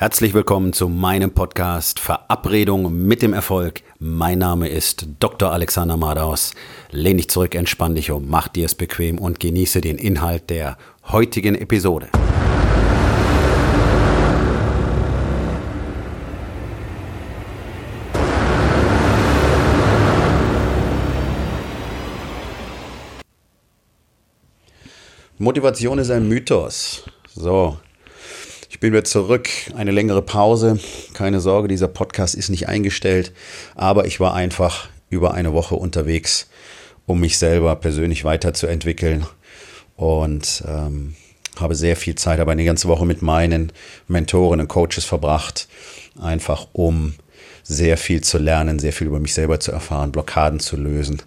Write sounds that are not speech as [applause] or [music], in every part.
Herzlich willkommen zu meinem Podcast Verabredung mit dem Erfolg. Mein Name ist Dr. Alexander Madaus. Lehn dich zurück, entspann dich um, mach dir es bequem und genieße den Inhalt der heutigen Episode. Motivation ist ein Mythos. So, ich bin wieder zurück, eine längere Pause. Keine Sorge, dieser Podcast ist nicht eingestellt, aber ich war einfach über eine Woche unterwegs, um mich selber persönlich weiterzuentwickeln und ähm, habe sehr viel Zeit, aber eine ganze Woche mit meinen Mentoren und Coaches verbracht, einfach um sehr viel zu lernen, sehr viel über mich selber zu erfahren, Blockaden zu lösen.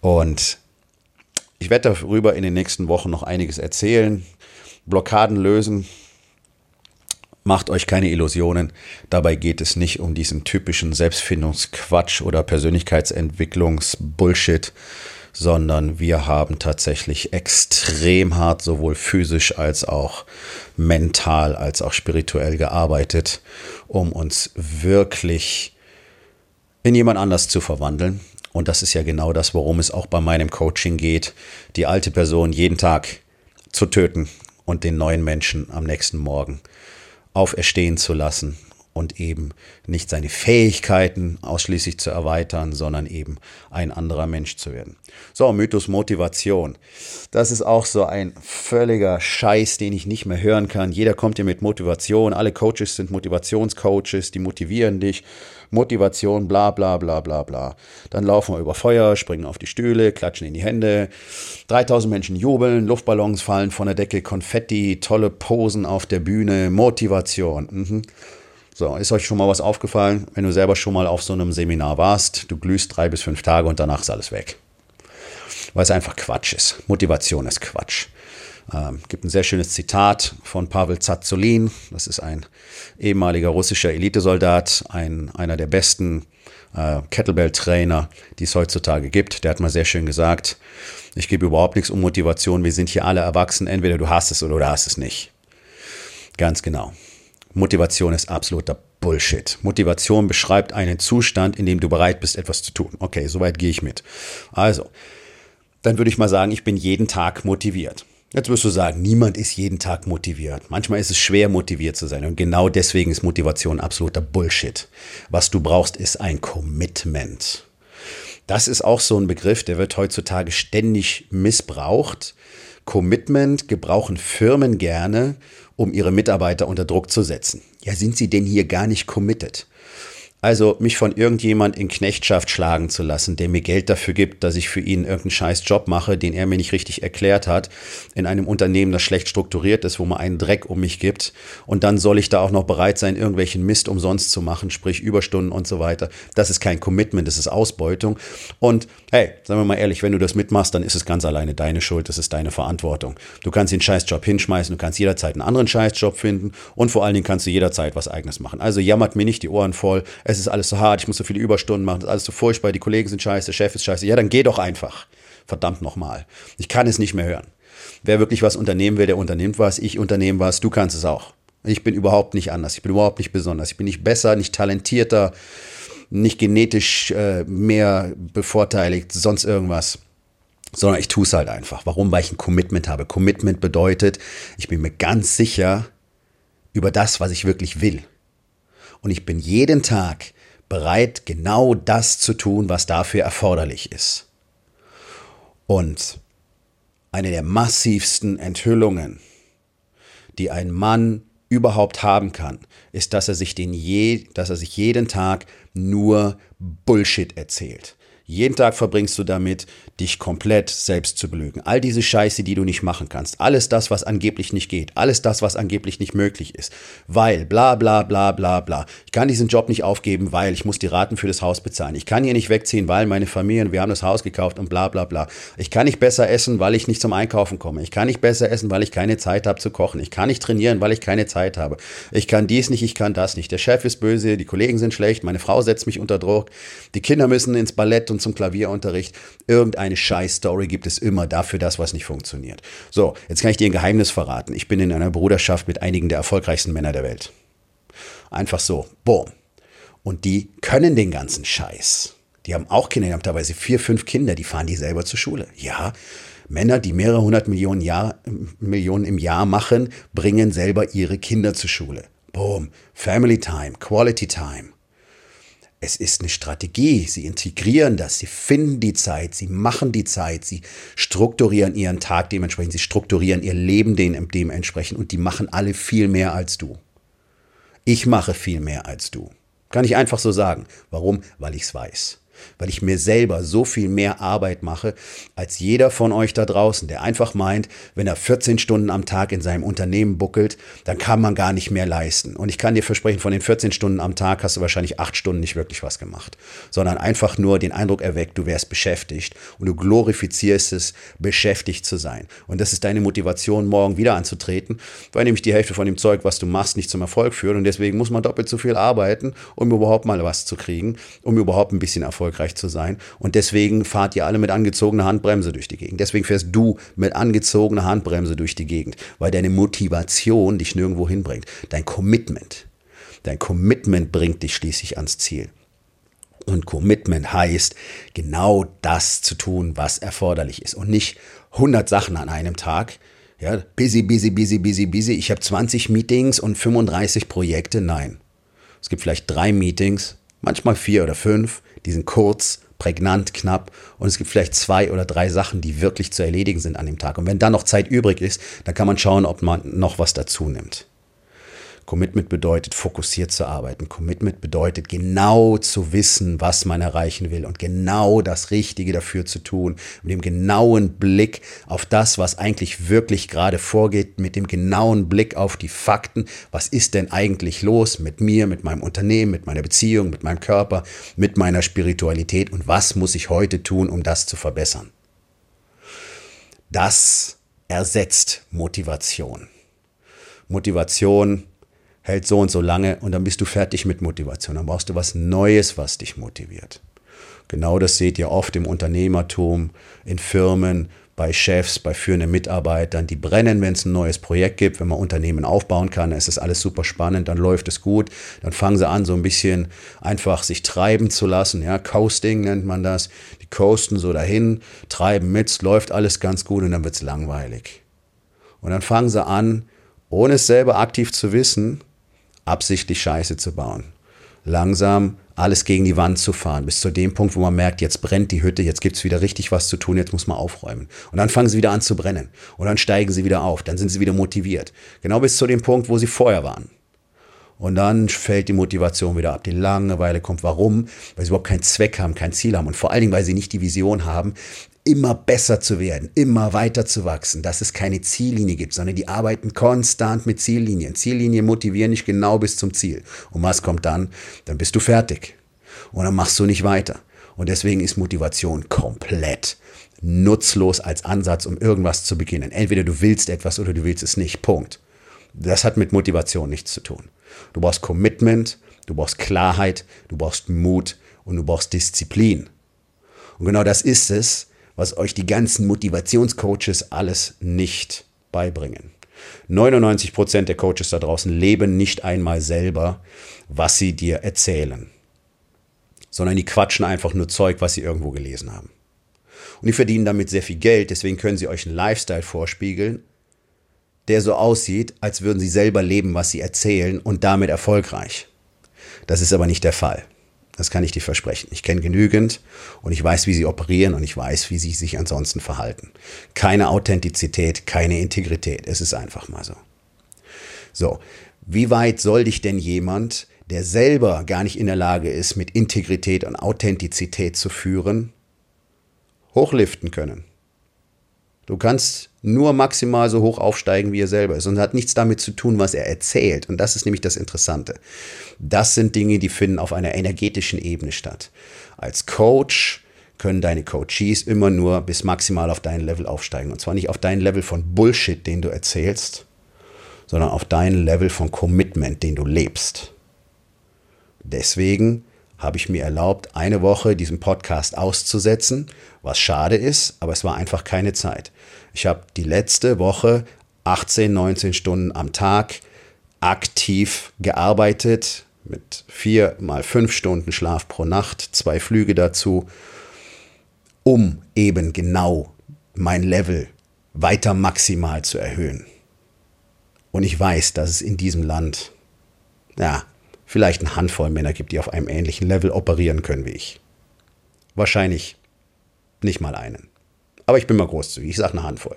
Und ich werde darüber in den nächsten Wochen noch einiges erzählen. Blockaden lösen, Macht euch keine Illusionen. Dabei geht es nicht um diesen typischen Selbstfindungsquatsch oder Persönlichkeitsentwicklungsbullshit, sondern wir haben tatsächlich extrem hart sowohl physisch als auch mental als auch spirituell gearbeitet, um uns wirklich in jemand anders zu verwandeln. Und das ist ja genau das, worum es auch bei meinem Coaching geht, die alte Person jeden Tag zu töten und den neuen Menschen am nächsten Morgen auferstehen zu lassen und eben nicht seine Fähigkeiten ausschließlich zu erweitern, sondern eben ein anderer Mensch zu werden. So, Mythos Motivation. Das ist auch so ein völliger Scheiß, den ich nicht mehr hören kann. Jeder kommt hier mit Motivation. Alle Coaches sind Motivationscoaches, die motivieren dich. Motivation, bla bla bla bla bla. Dann laufen wir über Feuer, springen auf die Stühle, klatschen in die Hände. 3000 Menschen jubeln, Luftballons fallen von der Decke, Konfetti, tolle Posen auf der Bühne, Motivation. Mhm. So, ist euch schon mal was aufgefallen, wenn du selber schon mal auf so einem Seminar warst? Du glühst drei bis fünf Tage und danach ist alles weg. Weil es einfach Quatsch ist. Motivation ist Quatsch. Ähm, gibt ein sehr schönes Zitat von Pavel Zazulin. Das ist ein ehemaliger russischer Elitesoldat, ein, einer der besten äh, Kettlebell-Trainer, die es heutzutage gibt. Der hat mal sehr schön gesagt, ich gebe überhaupt nichts um Motivation. Wir sind hier alle erwachsen. Entweder du hast es oder du hast es nicht. Ganz genau. Motivation ist absoluter Bullshit. Motivation beschreibt einen Zustand, in dem du bereit bist, etwas zu tun. Okay, soweit gehe ich mit. Also, dann würde ich mal sagen, ich bin jeden Tag motiviert. Jetzt wirst du sagen, niemand ist jeden Tag motiviert. Manchmal ist es schwer, motiviert zu sein. Und genau deswegen ist Motivation absoluter Bullshit. Was du brauchst, ist ein Commitment. Das ist auch so ein Begriff, der wird heutzutage ständig missbraucht. Commitment gebrauchen Firmen gerne, um ihre Mitarbeiter unter Druck zu setzen. Ja, sind sie denn hier gar nicht committed? Also mich von irgendjemand in Knechtschaft schlagen zu lassen, der mir Geld dafür gibt, dass ich für ihn irgendeinen scheiß Job mache, den er mir nicht richtig erklärt hat, in einem Unternehmen, das schlecht strukturiert ist, wo man einen Dreck um mich gibt. Und dann soll ich da auch noch bereit sein, irgendwelchen Mist umsonst zu machen, sprich Überstunden und so weiter. Das ist kein Commitment, das ist Ausbeutung. Und hey, sagen wir mal ehrlich, wenn du das mitmachst, dann ist es ganz alleine deine Schuld, das ist deine Verantwortung. Du kannst den Scheißjob hinschmeißen, du kannst jederzeit einen anderen Scheißjob finden und vor allen Dingen kannst du jederzeit was eigenes machen. Also jammert mir nicht die Ohren voll es ist alles so hart, ich muss so viele Überstunden machen, das ist alles so furchtbar, die Kollegen sind scheiße, der Chef ist scheiße. Ja, dann geh doch einfach. Verdammt nochmal. Ich kann es nicht mehr hören. Wer wirklich was unternehmen will, der unternimmt was. Ich unternehme was, du kannst es auch. Ich bin überhaupt nicht anders. Ich bin überhaupt nicht besonders. Ich bin nicht besser, nicht talentierter, nicht genetisch äh, mehr bevorteiligt, sonst irgendwas. Sondern ich tue es halt einfach. Warum? Weil ich ein Commitment habe. Commitment bedeutet, ich bin mir ganz sicher über das, was ich wirklich will. Und ich bin jeden Tag bereit, genau das zu tun, was dafür erforderlich ist. Und eine der massivsten Enthüllungen, die ein Mann überhaupt haben kann, ist, dass er sich den je, dass er sich jeden Tag nur Bullshit erzählt. Jeden Tag verbringst du damit, dich komplett selbst zu belügen. All diese Scheiße, die du nicht machen kannst. Alles das, was angeblich nicht geht. Alles das, was angeblich nicht möglich ist. Weil, bla, bla, bla, bla, bla. Ich kann diesen Job nicht aufgeben, weil ich muss die Raten für das Haus bezahlen. Ich kann hier nicht wegziehen, weil meine Familie, wir haben das Haus gekauft und bla, bla, bla. Ich kann nicht besser essen, weil ich nicht zum Einkaufen komme. Ich kann nicht besser essen, weil ich keine Zeit habe zu kochen. Ich kann nicht trainieren, weil ich keine Zeit habe. Ich kann dies nicht, ich kann das nicht. Der Chef ist böse, die Kollegen sind schlecht, meine Frau setzt mich unter Druck. Die Kinder müssen ins Ballett und zum Klavierunterricht. Irgendeine Scheiß-Story gibt es immer dafür das, was nicht funktioniert. So, jetzt kann ich dir ein Geheimnis verraten. Ich bin in einer Bruderschaft mit einigen der erfolgreichsten Männer der Welt. Einfach so, boom. Und die können den ganzen Scheiß. Die haben auch Kinder, die haben teilweise vier, fünf Kinder, die fahren die selber zur Schule. Ja, Männer, die mehrere hundert Millionen, Jahr, Millionen im Jahr machen, bringen selber ihre Kinder zur Schule. Boom. Family Time, Quality Time. Es ist eine Strategie. Sie integrieren das, sie finden die Zeit, sie machen die Zeit, sie strukturieren ihren Tag dementsprechend, sie strukturieren ihr Leben dementsprechend und die machen alle viel mehr als du. Ich mache viel mehr als du. Kann ich einfach so sagen. Warum? Weil ich es weiß weil ich mir selber so viel mehr Arbeit mache als jeder von euch da draußen, der einfach meint, wenn er 14 Stunden am Tag in seinem Unternehmen buckelt, dann kann man gar nicht mehr leisten. Und ich kann dir versprechen, von den 14 Stunden am Tag hast du wahrscheinlich acht Stunden nicht wirklich was gemacht, sondern einfach nur den Eindruck erweckt, du wärst beschäftigt und du glorifizierst es, beschäftigt zu sein. Und das ist deine Motivation, morgen wieder anzutreten, weil nämlich die Hälfte von dem Zeug, was du machst, nicht zum Erfolg führt. Und deswegen muss man doppelt so viel arbeiten, um überhaupt mal was zu kriegen, um überhaupt ein bisschen Erfolg erfolgreich zu sein. Und deswegen fahrt ihr alle mit angezogener Handbremse durch die Gegend. Deswegen fährst du mit angezogener Handbremse durch die Gegend, weil deine Motivation dich nirgendwo hinbringt. Dein Commitment. Dein Commitment bringt dich schließlich ans Ziel. Und Commitment heißt, genau das zu tun, was erforderlich ist. Und nicht 100 Sachen an einem Tag. Ja, busy, busy, busy, busy, busy. Ich habe 20 Meetings und 35 Projekte. Nein. Es gibt vielleicht drei Meetings, manchmal vier oder fünf. Die sind kurz, prägnant, knapp und es gibt vielleicht zwei oder drei Sachen, die wirklich zu erledigen sind an dem Tag. Und wenn dann noch Zeit übrig ist, dann kann man schauen, ob man noch was dazu nimmt. Commitment bedeutet, fokussiert zu arbeiten. Commitment bedeutet, genau zu wissen, was man erreichen will und genau das Richtige dafür zu tun. Mit dem genauen Blick auf das, was eigentlich wirklich gerade vorgeht, mit dem genauen Blick auf die Fakten. Was ist denn eigentlich los mit mir, mit meinem Unternehmen, mit meiner Beziehung, mit meinem Körper, mit meiner Spiritualität und was muss ich heute tun, um das zu verbessern? Das ersetzt Motivation. Motivation hält so und so lange und dann bist du fertig mit Motivation. Dann brauchst du was Neues, was dich motiviert. Genau das seht ihr oft im Unternehmertum, in Firmen, bei Chefs, bei führenden Mitarbeitern, die brennen, wenn es ein neues Projekt gibt, wenn man Unternehmen aufbauen kann, dann ist das alles super spannend, dann läuft es gut, dann fangen sie an, so ein bisschen einfach sich treiben zu lassen, ja, Coasting nennt man das, die coasten so dahin, treiben mit, läuft alles ganz gut und dann wird es langweilig. Und dann fangen sie an, ohne es selber aktiv zu wissen, absichtlich Scheiße zu bauen. Langsam alles gegen die Wand zu fahren, bis zu dem Punkt, wo man merkt, jetzt brennt die Hütte, jetzt gibt es wieder richtig was zu tun, jetzt muss man aufräumen. Und dann fangen sie wieder an zu brennen. Und dann steigen sie wieder auf, dann sind sie wieder motiviert. Genau bis zu dem Punkt, wo sie vorher waren. Und dann fällt die Motivation wieder ab. Die Langeweile kommt. Warum? Weil sie überhaupt keinen Zweck haben, kein Ziel haben. Und vor allen Dingen, weil sie nicht die Vision haben, immer besser zu werden, immer weiter zu wachsen, dass es keine Ziellinie gibt, sondern die arbeiten konstant mit Ziellinien. Ziellinien motivieren dich genau bis zum Ziel. Und was kommt dann? Dann bist du fertig. Und dann machst du nicht weiter. Und deswegen ist Motivation komplett nutzlos als Ansatz, um irgendwas zu beginnen. Entweder du willst etwas oder du willst es nicht. Punkt. Das hat mit Motivation nichts zu tun. Du brauchst Commitment, du brauchst Klarheit, du brauchst Mut und du brauchst Disziplin. Und genau das ist es, was euch die ganzen Motivationscoaches alles nicht beibringen. 99% der Coaches da draußen leben nicht einmal selber, was sie dir erzählen, sondern die quatschen einfach nur Zeug, was sie irgendwo gelesen haben. Und die verdienen damit sehr viel Geld, deswegen können sie euch einen Lifestyle vorspiegeln, der so aussieht, als würden sie selber leben, was sie erzählen und damit erfolgreich. Das ist aber nicht der Fall. Das kann ich dir versprechen. Ich kenne genügend und ich weiß, wie sie operieren und ich weiß, wie sie sich ansonsten verhalten. Keine Authentizität, keine Integrität. Es ist einfach mal so. So, wie weit soll dich denn jemand, der selber gar nicht in der Lage ist, mit Integrität und Authentizität zu führen, hochliften können? Du kannst nur maximal so hoch aufsteigen, wie er selber ist. Und hat nichts damit zu tun, was er erzählt. Und das ist nämlich das Interessante. Das sind Dinge, die finden auf einer energetischen Ebene statt. Als Coach können deine Coaches immer nur bis maximal auf dein Level aufsteigen. Und zwar nicht auf dein Level von Bullshit, den du erzählst, sondern auf dein Level von Commitment, den du lebst. Deswegen habe ich mir erlaubt, eine Woche diesen Podcast auszusetzen, was schade ist, aber es war einfach keine Zeit. Ich habe die letzte Woche 18, 19 Stunden am Tag aktiv gearbeitet, mit vier mal fünf Stunden Schlaf pro Nacht, zwei Flüge dazu, um eben genau mein Level weiter maximal zu erhöhen. Und ich weiß, dass es in diesem Land, ja, vielleicht eine Handvoll Männer gibt, die auf einem ähnlichen Level operieren können wie ich. Wahrscheinlich nicht mal einen. Aber ich bin mal großzügig, ich sage eine Handvoll.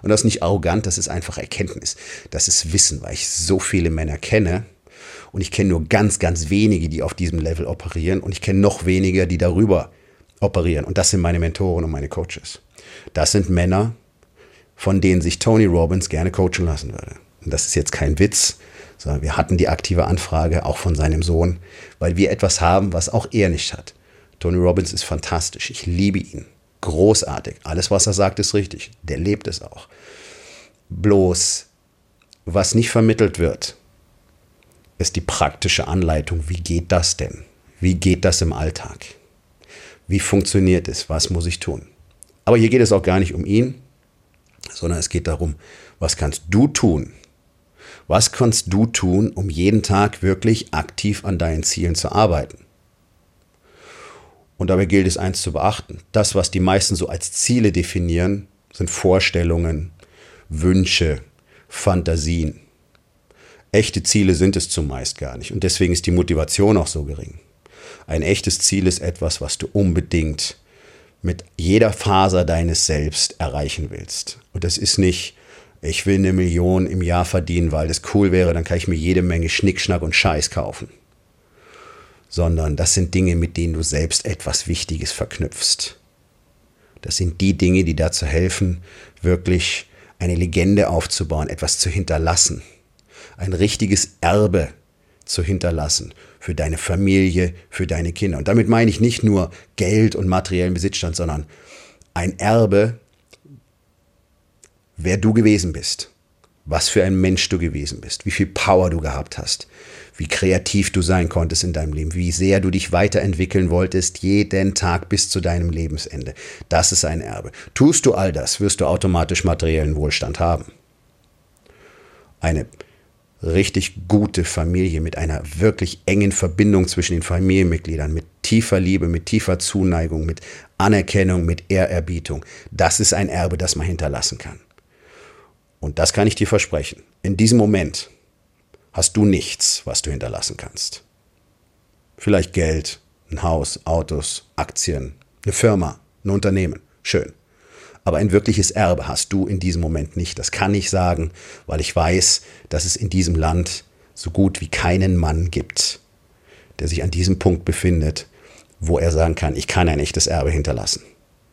Und das ist nicht arrogant, das ist einfach Erkenntnis. Das ist Wissen, weil ich so viele Männer kenne. Und ich kenne nur ganz, ganz wenige, die auf diesem Level operieren. Und ich kenne noch weniger, die darüber operieren. Und das sind meine Mentoren und meine Coaches. Das sind Männer, von denen sich Tony Robbins gerne coachen lassen würde. Und das ist jetzt kein Witz, sondern wir hatten die aktive Anfrage auch von seinem Sohn, weil wir etwas haben, was auch er nicht hat. Tony Robbins ist fantastisch. Ich liebe ihn großartig. Alles, was er sagt, ist richtig. Der lebt es auch. Bloß, was nicht vermittelt wird, ist die praktische Anleitung. Wie geht das denn? Wie geht das im Alltag? Wie funktioniert es? Was muss ich tun? Aber hier geht es auch gar nicht um ihn, sondern es geht darum, was kannst du tun? Was kannst du tun, um jeden Tag wirklich aktiv an deinen Zielen zu arbeiten? Und dabei gilt es eins zu beachten. Das, was die meisten so als Ziele definieren, sind Vorstellungen, Wünsche, Fantasien. Echte Ziele sind es zumeist gar nicht. Und deswegen ist die Motivation auch so gering. Ein echtes Ziel ist etwas, was du unbedingt mit jeder Faser deines Selbst erreichen willst. Und das ist nicht, ich will eine Million im Jahr verdienen, weil das cool wäre, dann kann ich mir jede Menge Schnickschnack und Scheiß kaufen sondern das sind Dinge, mit denen du selbst etwas Wichtiges verknüpfst. Das sind die Dinge, die dazu helfen, wirklich eine Legende aufzubauen, etwas zu hinterlassen, ein richtiges Erbe zu hinterlassen für deine Familie, für deine Kinder. Und damit meine ich nicht nur Geld und materiellen Besitzstand, sondern ein Erbe, wer du gewesen bist, was für ein Mensch du gewesen bist, wie viel Power du gehabt hast, wie kreativ du sein konntest in deinem Leben, wie sehr du dich weiterentwickeln wolltest, jeden Tag bis zu deinem Lebensende. Das ist ein Erbe. Tust du all das, wirst du automatisch materiellen Wohlstand haben. Eine richtig gute Familie mit einer wirklich engen Verbindung zwischen den Familienmitgliedern, mit tiefer Liebe, mit tiefer Zuneigung, mit Anerkennung, mit Ehrerbietung. Das ist ein Erbe, das man hinterlassen kann. Und das kann ich dir versprechen. In diesem Moment hast du nichts, was du hinterlassen kannst. Vielleicht Geld, ein Haus, Autos, Aktien, eine Firma, ein Unternehmen. Schön. Aber ein wirkliches Erbe hast du in diesem Moment nicht. Das kann ich sagen, weil ich weiß, dass es in diesem Land so gut wie keinen Mann gibt, der sich an diesem Punkt befindet, wo er sagen kann, ich kann ein echtes Erbe hinterlassen.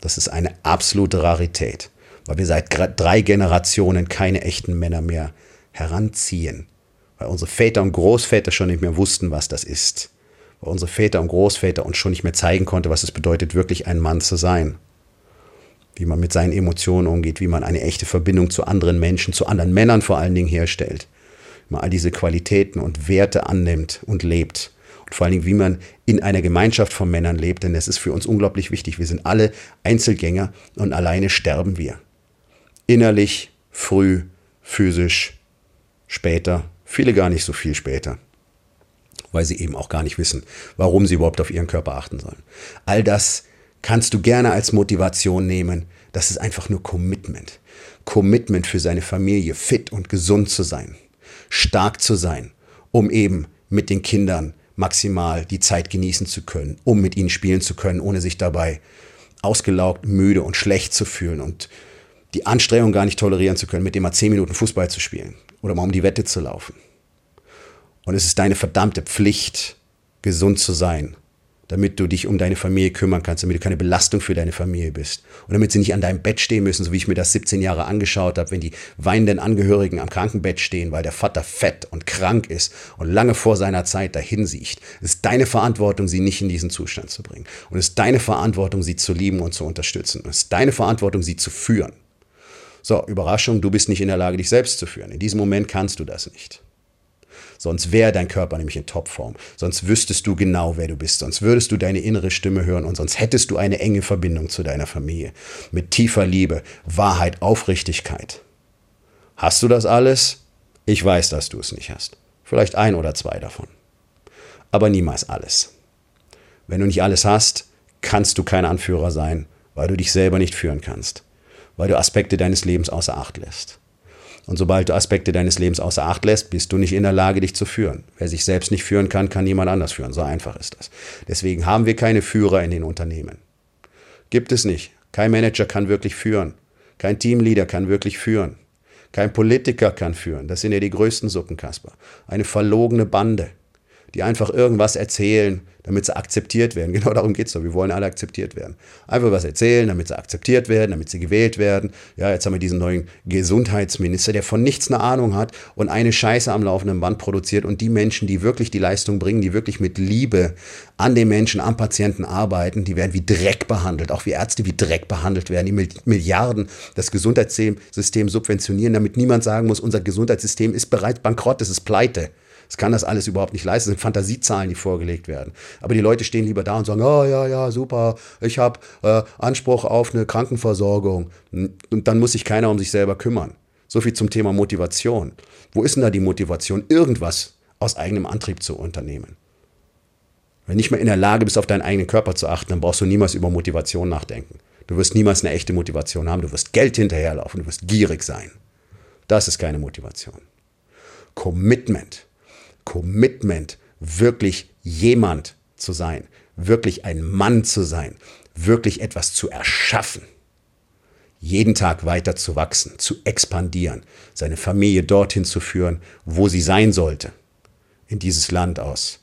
Das ist eine absolute Rarität, weil wir seit drei Generationen keine echten Männer mehr heranziehen, weil unsere Väter und Großväter schon nicht mehr wussten, was das ist. Weil unsere Väter und Großväter uns schon nicht mehr zeigen konnte, was es bedeutet, wirklich ein Mann zu sein. Wie man mit seinen Emotionen umgeht, wie man eine echte Verbindung zu anderen Menschen, zu anderen Männern vor allen Dingen herstellt. Wie man all diese Qualitäten und Werte annimmt und lebt. Und vor allen Dingen, wie man in einer Gemeinschaft von Männern lebt, denn das ist für uns unglaublich wichtig. Wir sind alle Einzelgänger und alleine sterben wir. Innerlich, früh, physisch, später Viele gar nicht so viel später, weil sie eben auch gar nicht wissen, warum sie überhaupt auf ihren Körper achten sollen. All das kannst du gerne als Motivation nehmen. Das ist einfach nur Commitment. Commitment für seine Familie, fit und gesund zu sein, stark zu sein, um eben mit den Kindern maximal die Zeit genießen zu können, um mit ihnen spielen zu können, ohne sich dabei ausgelaugt, müde und schlecht zu fühlen und die Anstrengung gar nicht tolerieren zu können, mit dem mal zehn Minuten Fußball zu spielen oder mal um die Wette zu laufen. Und es ist deine verdammte Pflicht, gesund zu sein, damit du dich um deine Familie kümmern kannst, damit du keine Belastung für deine Familie bist. Und damit sie nicht an deinem Bett stehen müssen, so wie ich mir das 17 Jahre angeschaut habe, wenn die weinenden Angehörigen am Krankenbett stehen, weil der Vater fett und krank ist und lange vor seiner Zeit dahin sieht. Es ist deine Verantwortung, sie nicht in diesen Zustand zu bringen. Und es ist deine Verantwortung, sie zu lieben und zu unterstützen. Und es ist deine Verantwortung, sie zu führen. So, Überraschung, du bist nicht in der Lage, dich selbst zu führen. In diesem Moment kannst du das nicht. Sonst wäre dein Körper nämlich in Topform. Sonst wüsstest du genau, wer du bist. Sonst würdest du deine innere Stimme hören und sonst hättest du eine enge Verbindung zu deiner Familie. Mit tiefer Liebe, Wahrheit, Aufrichtigkeit. Hast du das alles? Ich weiß, dass du es nicht hast. Vielleicht ein oder zwei davon. aber niemals alles. Wenn du nicht alles hast, kannst du kein Anführer sein, weil du dich selber nicht führen kannst, weil du Aspekte deines Lebens außer Acht lässt. Und sobald du Aspekte deines Lebens außer Acht lässt, bist du nicht in der Lage, dich zu führen. Wer sich selbst nicht führen kann, kann niemand anders führen. So einfach ist das. Deswegen haben wir keine Führer in den Unternehmen. Gibt es nicht. Kein Manager kann wirklich führen. Kein Teamleader kann wirklich führen. Kein Politiker kann führen. Das sind ja die größten Suppenkasper. Eine verlogene Bande die einfach irgendwas erzählen, damit sie akzeptiert werden. [laughs] Genau darum geht es doch. Wir wollen alle akzeptiert werden. Einfach was erzählen, damit sie akzeptiert werden, damit sie gewählt werden. Ja, jetzt haben wir diesen neuen Gesundheitsminister, der von nichts eine Ahnung hat und eine Scheiße am laufenden Band produziert. Und die Menschen, die wirklich die Leistung bringen, die wirklich mit Liebe an den Menschen, am Patienten arbeiten, die werden wie Dreck behandelt. Auch wie Ärzte wie Dreck behandelt werden, die Milliarden das Gesundheitssystem subventionieren, damit niemand sagen muss, unser Gesundheitssystem ist bereits bankrott, es ist pleite. Es kann das alles überhaupt nicht leisten. Das sind Fantasiezahlen, die vorgelegt werden. Aber die Leute stehen lieber da und sagen, oh ja, ja, super, ich habe äh, Anspruch auf eine Krankenversorgung. Und dann muss sich keiner um sich selber kümmern. So viel zum Thema Motivation. Wo ist denn da die Motivation, irgendwas aus eigenem Antrieb zu unternehmen? Wenn du nicht mehr in der Lage bist, auf deinen eigenen Körper zu achten, dann brauchst du niemals über Motivation nachdenken. Du wirst niemals eine echte Motivation haben. Du wirst Geld hinterherlaufen. Du wirst gierig sein. Das ist keine Motivation. Commitment Commitment, wirklich jemand zu sein, wirklich ein Mann zu sein, wirklich etwas zu erschaffen. Jeden Tag weiter zu wachsen, zu expandieren, seine Familie dorthin zu führen, wo sie sein sollte. In dieses Land aus.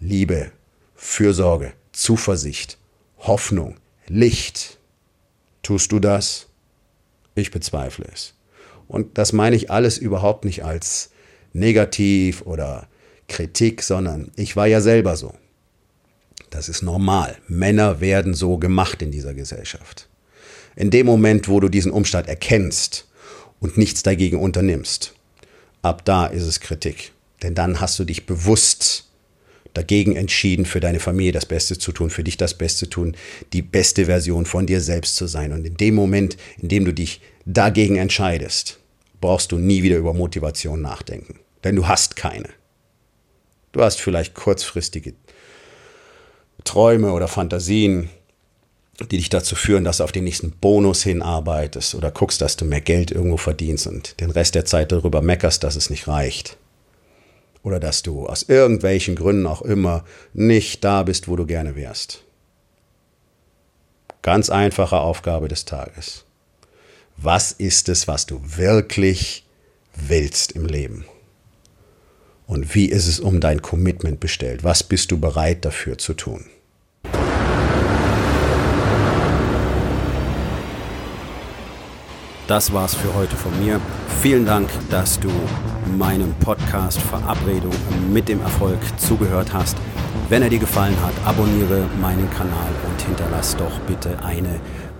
Liebe, Fürsorge, Zuversicht, Hoffnung, Licht. Tust du das? Ich bezweifle es. Und das meine ich alles überhaupt nicht als negativ oder Kritik, sondern ich war ja selber so. Das ist normal. Männer werden so gemacht in dieser Gesellschaft. In dem Moment, wo du diesen Umstand erkennst und nichts dagegen unternimmst, ab da ist es Kritik. Denn dann hast du dich bewusst dagegen entschieden, für deine Familie das Beste zu tun, für dich das Beste zu tun, die beste Version von dir selbst zu sein. Und in dem Moment, in dem du dich dagegen entscheidest, brauchst du nie wieder über Motivation nachdenken denn du hast keine. Du hast vielleicht kurzfristige Träume oder Fantasien, die dich dazu führen, dass du auf den nächsten Bonus hinarbeitest oder guckst, dass du mehr Geld irgendwo verdienst und den Rest der Zeit darüber meckerst, dass es nicht reicht. Oder dass du aus irgendwelchen Gründen auch immer nicht da bist, wo du gerne wärst. Ganz einfache Aufgabe des Tages. Was ist es, was du wirklich willst im Leben? Und wie ist es um dein Commitment bestellt? Was bist du bereit dafür zu tun? Das war's für heute von mir. Vielen Dank, dass du meinem Podcast Verabredung mit dem Erfolg zugehört hast. Wenn er dir gefallen hat, abonniere meinen Kanal und hinterlass doch bitte eine